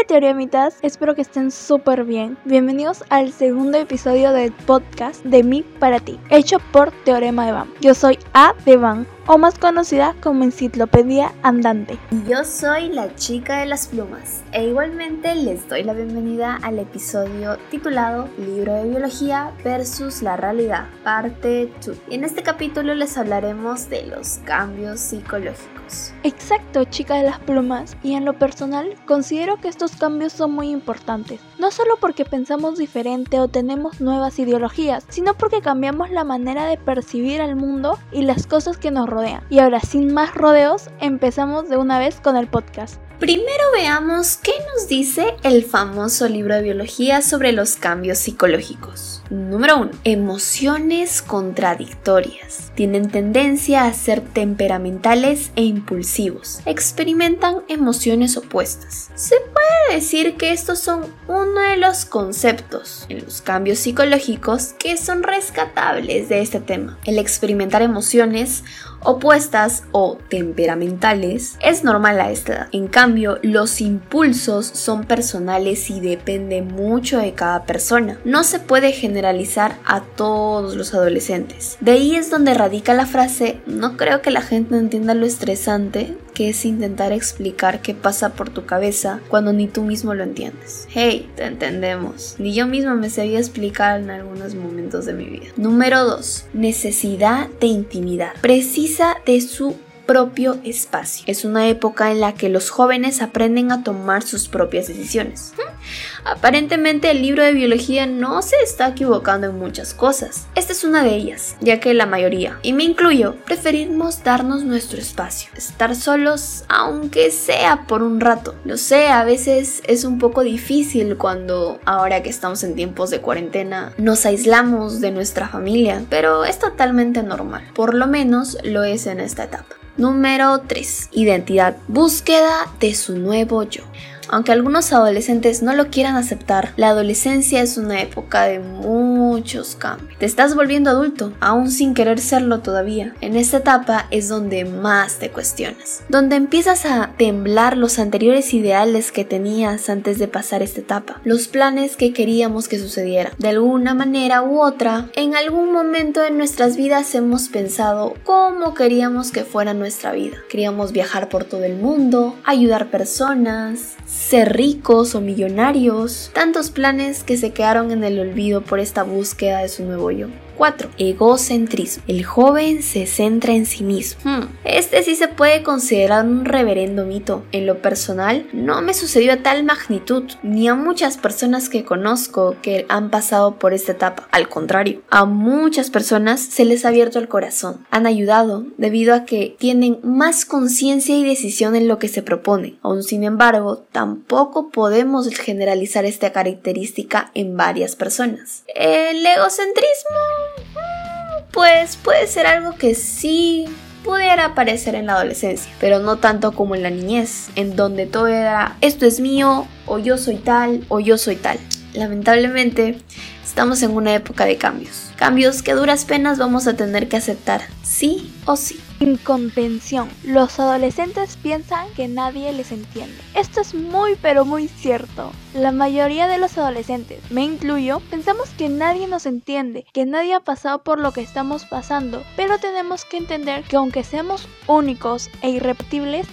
Hola teoremitas, espero que estén súper bien. Bienvenidos al segundo episodio del podcast de mí para ti, hecho por Teorema de Van. Yo soy A de Van, o más conocida como Enciclopedia Andante. Yo soy la chica de las plumas e igualmente les doy la bienvenida al episodio titulado Libro de Biología versus la realidad, parte 2. Y en este capítulo les hablaremos de los cambios psicológicos. Exacto, chica de las plumas, y en lo personal considero que estos cambios son muy importantes, no solo porque pensamos diferente o tenemos nuevas ideologías, sino porque cambiamos la manera de percibir al mundo y las cosas que nos rodean y ahora, sin más rodeos, empezamos de una vez con el podcast. Primero veamos qué nos dice el famoso libro de biología sobre los cambios psicológicos. Número 1. Emociones contradictorias. Tienen tendencia a ser temperamentales e impulsivos. Experimentan emociones opuestas. Se puede decir que estos son uno de los conceptos en los cambios psicológicos que son rescatables de este tema. El experimentar emociones opuestas o temperamentales es normal a esta edad. En cambio, los impulsos son personales y depende mucho de cada persona. No se puede generalizar a todos los adolescentes. De ahí es donde radica la frase, no creo que la gente entienda lo estresante que es intentar explicar qué pasa por tu cabeza cuando ni tú mismo lo entiendes. Hey, te entendemos. Ni yo misma me sabía explicar en algunos momentos de mi vida. Número 2. Necesidad de intimidad. Precisa de su propio espacio. Es una época en la que los jóvenes aprenden a tomar sus propias decisiones. Aparentemente el libro de biología no se está equivocando en muchas cosas. Esta es una de ellas, ya que la mayoría, y me incluyo, preferimos darnos nuestro espacio, estar solos aunque sea por un rato. Lo sé, a veces es un poco difícil cuando ahora que estamos en tiempos de cuarentena nos aislamos de nuestra familia, pero es totalmente normal, por lo menos lo es en esta etapa. Número 3. Identidad. Búsqueda de su nuevo yo. Aunque algunos adolescentes no lo quieran aceptar, la adolescencia es una época de muchos cambios. Te estás volviendo adulto, aún sin querer serlo todavía. En esta etapa es donde más te cuestionas, donde empiezas a temblar los anteriores ideales que tenías antes de pasar esta etapa, los planes que queríamos que sucedieran. De alguna manera u otra, en algún momento de nuestras vidas hemos pensado cómo queríamos que fuera nuestra vida. Queríamos viajar por todo el mundo, ayudar personas, ser ricos o millonarios, tantos planes que se quedaron en el olvido por esta búsqueda de su nuevo yo. 4. Egocentrismo. El joven se centra en sí mismo. Hmm. Este sí se puede considerar un reverendo mito. En lo personal, no me sucedió a tal magnitud, ni a muchas personas que conozco que han pasado por esta etapa. Al contrario, a muchas personas se les ha abierto el corazón. Han ayudado debido a que tienen más conciencia y decisión en lo que se proponen. Aún sin embargo, tampoco podemos generalizar esta característica en varias personas. El egocentrismo pues puede ser algo que sí pudiera aparecer en la adolescencia, pero no tanto como en la niñez, en donde todo era esto es mío, o yo soy tal, o yo soy tal. Lamentablemente, estamos en una época de cambios. Cambios que duras penas vamos a tener que aceptar, sí o sí. Incontención. Los adolescentes piensan que nadie les entiende. Esto es muy pero muy cierto. La mayoría de los adolescentes, me incluyo, pensamos que nadie nos entiende, que nadie ha pasado por lo que estamos pasando, pero tenemos que entender que aunque seamos únicos e irrepetibles,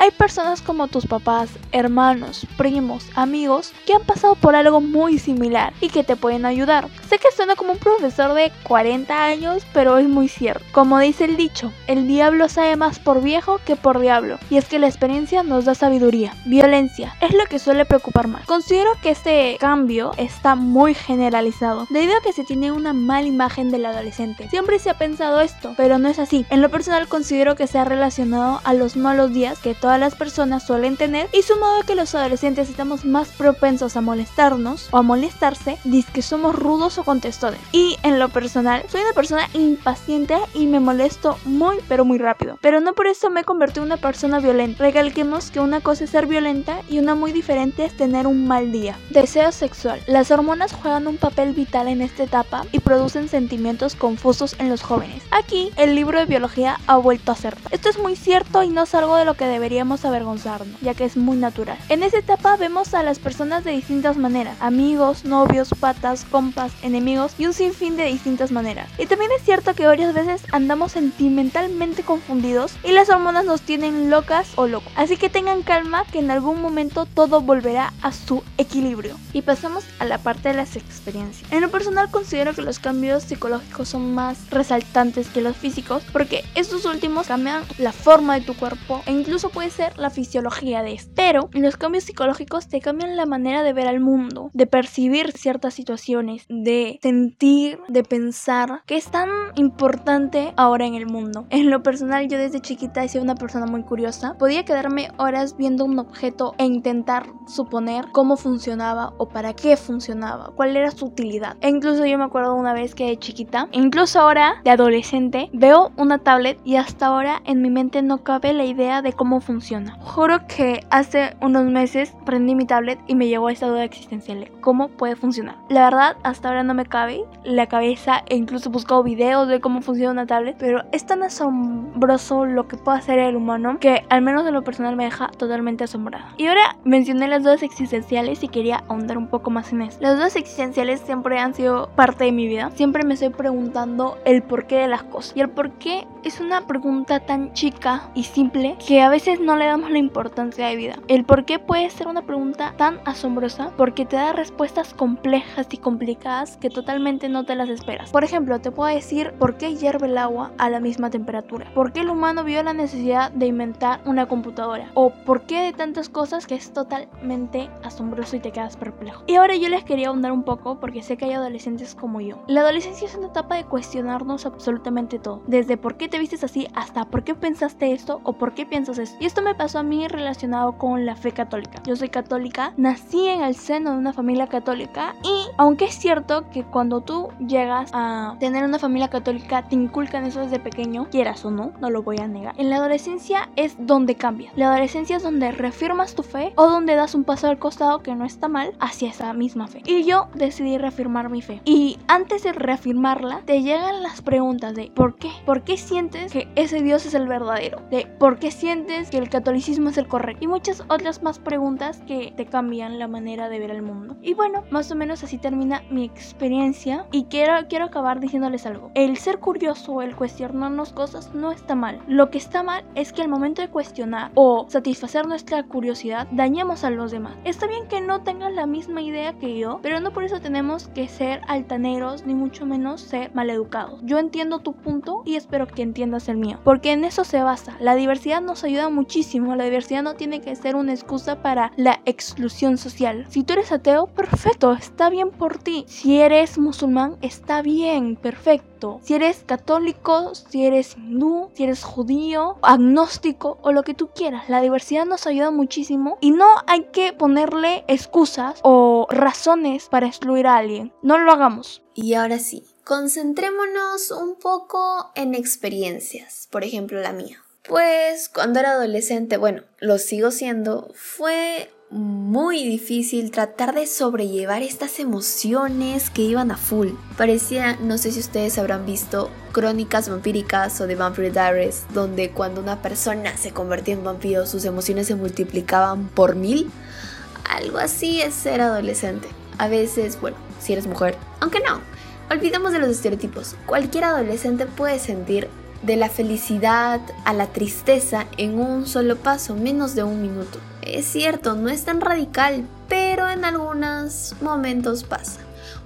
hay personas como tus papás, hermanos, primos, amigos que han pasado por algo muy similar y que te pueden ayudar. Sé que suena como un profesor de 40 años, pero es muy cierto. Como dice el dicho, el diablo sabe más por viejo que por diablo. Y es que la experiencia nos da sabiduría. Violencia es lo que suele preocupar más. Considero que este cambio está muy generalizado, debido a que se tiene una mala imagen del adolescente. Siempre se ha pensado esto, pero no es así. En lo personal considero que se ha relacionado a los malos días que todas las personas suelen tener y sumado a que los adolescentes estamos más propensos a molestarnos o a molestarse, dice que somos rudos o contestones. Y en lo personal, soy una persona impaciente y me molesto muy pero muy rápido. Pero no por eso me convertí en una persona violenta. Recalquemos que una cosa es ser violenta y una muy diferente es tener un mal día. Deseo sexual. Las hormonas juegan un papel vital en esta etapa y producen sentimientos confusos en los jóvenes. Aquí el libro de biología ha vuelto a ser. Esto es muy cierto y no es algo de lo que debería deberíamos avergonzarnos, ya que es muy natural. En esta etapa vemos a las personas de distintas maneras, amigos, novios, patas, compas, enemigos y un sinfín de distintas maneras. Y también es cierto que varias veces andamos sentimentalmente confundidos y las hormonas nos tienen locas o locos. Así que tengan calma que en algún momento todo volverá a su equilibrio. Y pasamos a la parte de las experiencias. En lo personal considero que los cambios psicológicos son más resaltantes que los físicos porque estos últimos cambian la forma de tu cuerpo e incluso puede ser la fisiología de este. Pero los cambios psicológicos te cambian la manera de ver al mundo, de percibir ciertas situaciones, de sentir, de pensar, que es tan importante ahora en el mundo. En lo personal yo desde chiquita he sido una persona muy curiosa. Podía quedarme horas viendo un objeto e intentar suponer cómo funcionaba o para qué funcionaba, cuál era su utilidad. E incluso yo me acuerdo una vez que de chiquita, incluso ahora de adolescente, veo una tablet y hasta ahora en mi mente no cabe la idea de cómo funciona. Juro que hace unos meses prendí mi tablet y me llegó esta duda existencial cómo puede funcionar. La verdad, hasta ahora no me cabe la cabeza e incluso he buscado videos de cómo funciona una tablet, pero es tan asombroso lo que puede hacer el humano que al menos en lo personal me deja totalmente asombrada. Y ahora mencioné las dudas existenciales y quería ahondar un poco más en eso. Las dudas existenciales siempre han sido parte de mi vida. Siempre me estoy preguntando el porqué de las cosas. Y el porqué es una pregunta tan chica y simple que a veces no le damos la importancia de vida. El porqué puede ser una pregunta tan asombrosa porque te da respuestas complejas y complicadas que totalmente no te las esperas. Por ejemplo, te puedo decir por qué hierve el agua a la misma temperatura. ¿Por qué el humano vio la necesidad de inventar una computadora? O por qué de tantas cosas que es totalmente asombroso y te quedas perplejo. Y ahora yo les quería ahondar un poco porque sé que hay adolescentes como yo. La adolescencia es una etapa de cuestionarnos absolutamente todo. Desde por qué te vistes así hasta por qué pensaste esto o por qué piensas esto. Esto me pasó a mí relacionado con la fe católica. Yo soy católica, nací en el seno de una familia católica y aunque es cierto que cuando tú llegas a tener una familia católica te inculcan eso desde pequeño, quieras o no, no lo voy a negar. En la adolescencia es donde cambia. La adolescencia es donde reafirmas tu fe o donde das un paso al costado que no está mal hacia esa misma fe. Y yo decidí reafirmar mi fe. Y antes de reafirmarla, te llegan las preguntas de ¿por qué? ¿Por qué sientes que ese Dios es el verdadero? De ¿por qué sientes que el catolicismo es el correcto? Y muchas otras más preguntas que te cambian la manera de ver el mundo. Y bueno, más o menos así termina mi experiencia. Y quiero, quiero acabar diciéndoles algo. El ser curioso, el cuestionarnos cosas no está mal. Lo que está mal es que al momento de cuestionar o satisfacer nuestra curiosidad, dañemos a los demás. Está bien que no tengan la misma idea que yo, pero no por eso tenemos que ser altaneros ni mucho menos ser maleducados. Yo entiendo tu punto y espero que entiendas el mío, porque en eso se basa. La diversidad nos ayuda muchísimo, la diversidad no tiene que ser una excusa para la exclusión social. Si tú eres ateo, perfecto, está bien por ti. Si eres musulmán, está bien, perfecto. Si eres católico, si eres hindú, si eres judío, agnóstico o lo que tú quieras, la diversidad nos ayuda muchísimo y no hay que ponerle excusas o razones para excluir a alguien. No lo hagamos. Y ahora sí, concentrémonos un poco en experiencias, por ejemplo la mía. Pues cuando era adolescente, bueno, lo sigo siendo, fue muy difícil tratar de sobrellevar estas emociones que iban a full. Parecía, no sé si ustedes habrán visto crónicas vampíricas o de Vampire Diaries, donde cuando una persona se convertía en vampiro sus emociones se multiplicaban por mil. Algo así es ser adolescente. A veces, bueno, si eres mujer, aunque no, olvidemos de los estereotipos. Cualquier adolescente puede sentir de la felicidad a la tristeza en un solo paso, menos de un minuto. Es cierto, no es tan radical, pero en algunos momentos pasa.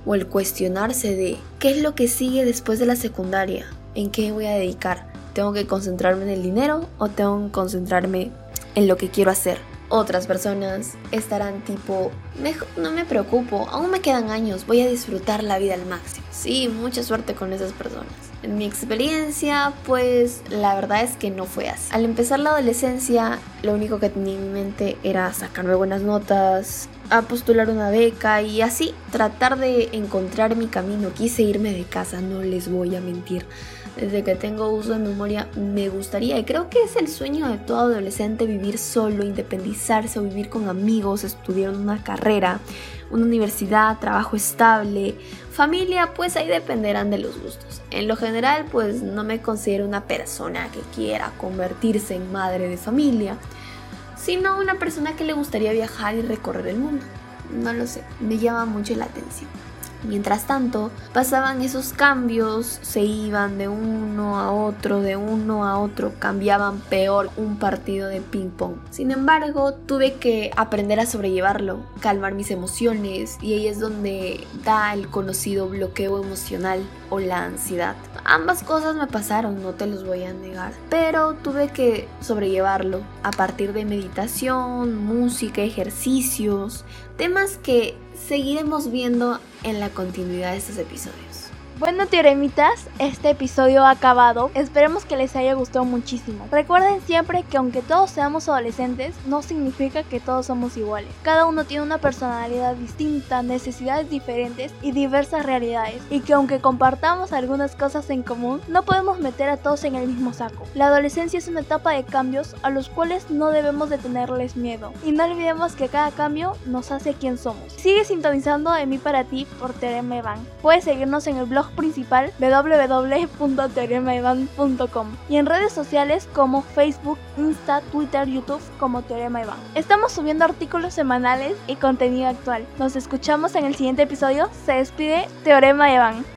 O el cuestionarse de qué es lo que sigue después de la secundaria, en qué voy a dedicar. ¿Tengo que concentrarme en el dinero o tengo que concentrarme en lo que quiero hacer? Otras personas estarán tipo, no me preocupo, aún me quedan años, voy a disfrutar la vida al máximo. Sí, mucha suerte con esas personas. Mi experiencia, pues la verdad es que no fue así. Al empezar la adolescencia, lo único que tenía en mente era sacarme buenas notas, a postular una beca y así tratar de encontrar mi camino. Quise irme de casa, no les voy a mentir. Desde que tengo uso de memoria me gustaría y creo que es el sueño de todo adolescente vivir solo, independizarse vivir con amigos, estudiar una carrera, una universidad, trabajo estable, familia, pues ahí dependerán de los gustos. En lo general, pues no me considero una persona que quiera convertirse en madre de familia, sino una persona que le gustaría viajar y recorrer el mundo. No lo sé, me llama mucho la atención. Mientras tanto, pasaban esos cambios, se iban de uno a otro, de uno a otro, cambiaban peor un partido de ping pong. Sin embargo, tuve que aprender a sobrellevarlo, calmar mis emociones y ahí es donde da el conocido bloqueo emocional o la ansiedad. Ambas cosas me pasaron, no te los voy a negar, pero tuve que sobrellevarlo a partir de meditación, música, ejercicios, temas que seguiremos viendo en la continuidad de estos episodios. Bueno, teoremitas, este episodio ha acabado. Esperemos que les haya gustado muchísimo. Recuerden siempre que aunque todos seamos adolescentes, no significa que todos somos iguales. Cada uno tiene una personalidad distinta, necesidades diferentes y diversas realidades. Y que aunque compartamos algunas cosas en común, no podemos meter a todos en el mismo saco. La adolescencia es una etapa de cambios a los cuales no debemos de tenerles miedo. Y no olvidemos que cada cambio nos hace quien somos. Sigue sintonizando de mí para ti por Teorema Evan. Puedes seguirnos en el blog principal www.teoremaevan.com y en redes sociales como Facebook, Insta, Twitter, YouTube como Teorema Evan. Estamos subiendo artículos semanales y contenido actual. Nos escuchamos en el siguiente episodio. Se despide Teorema Evan.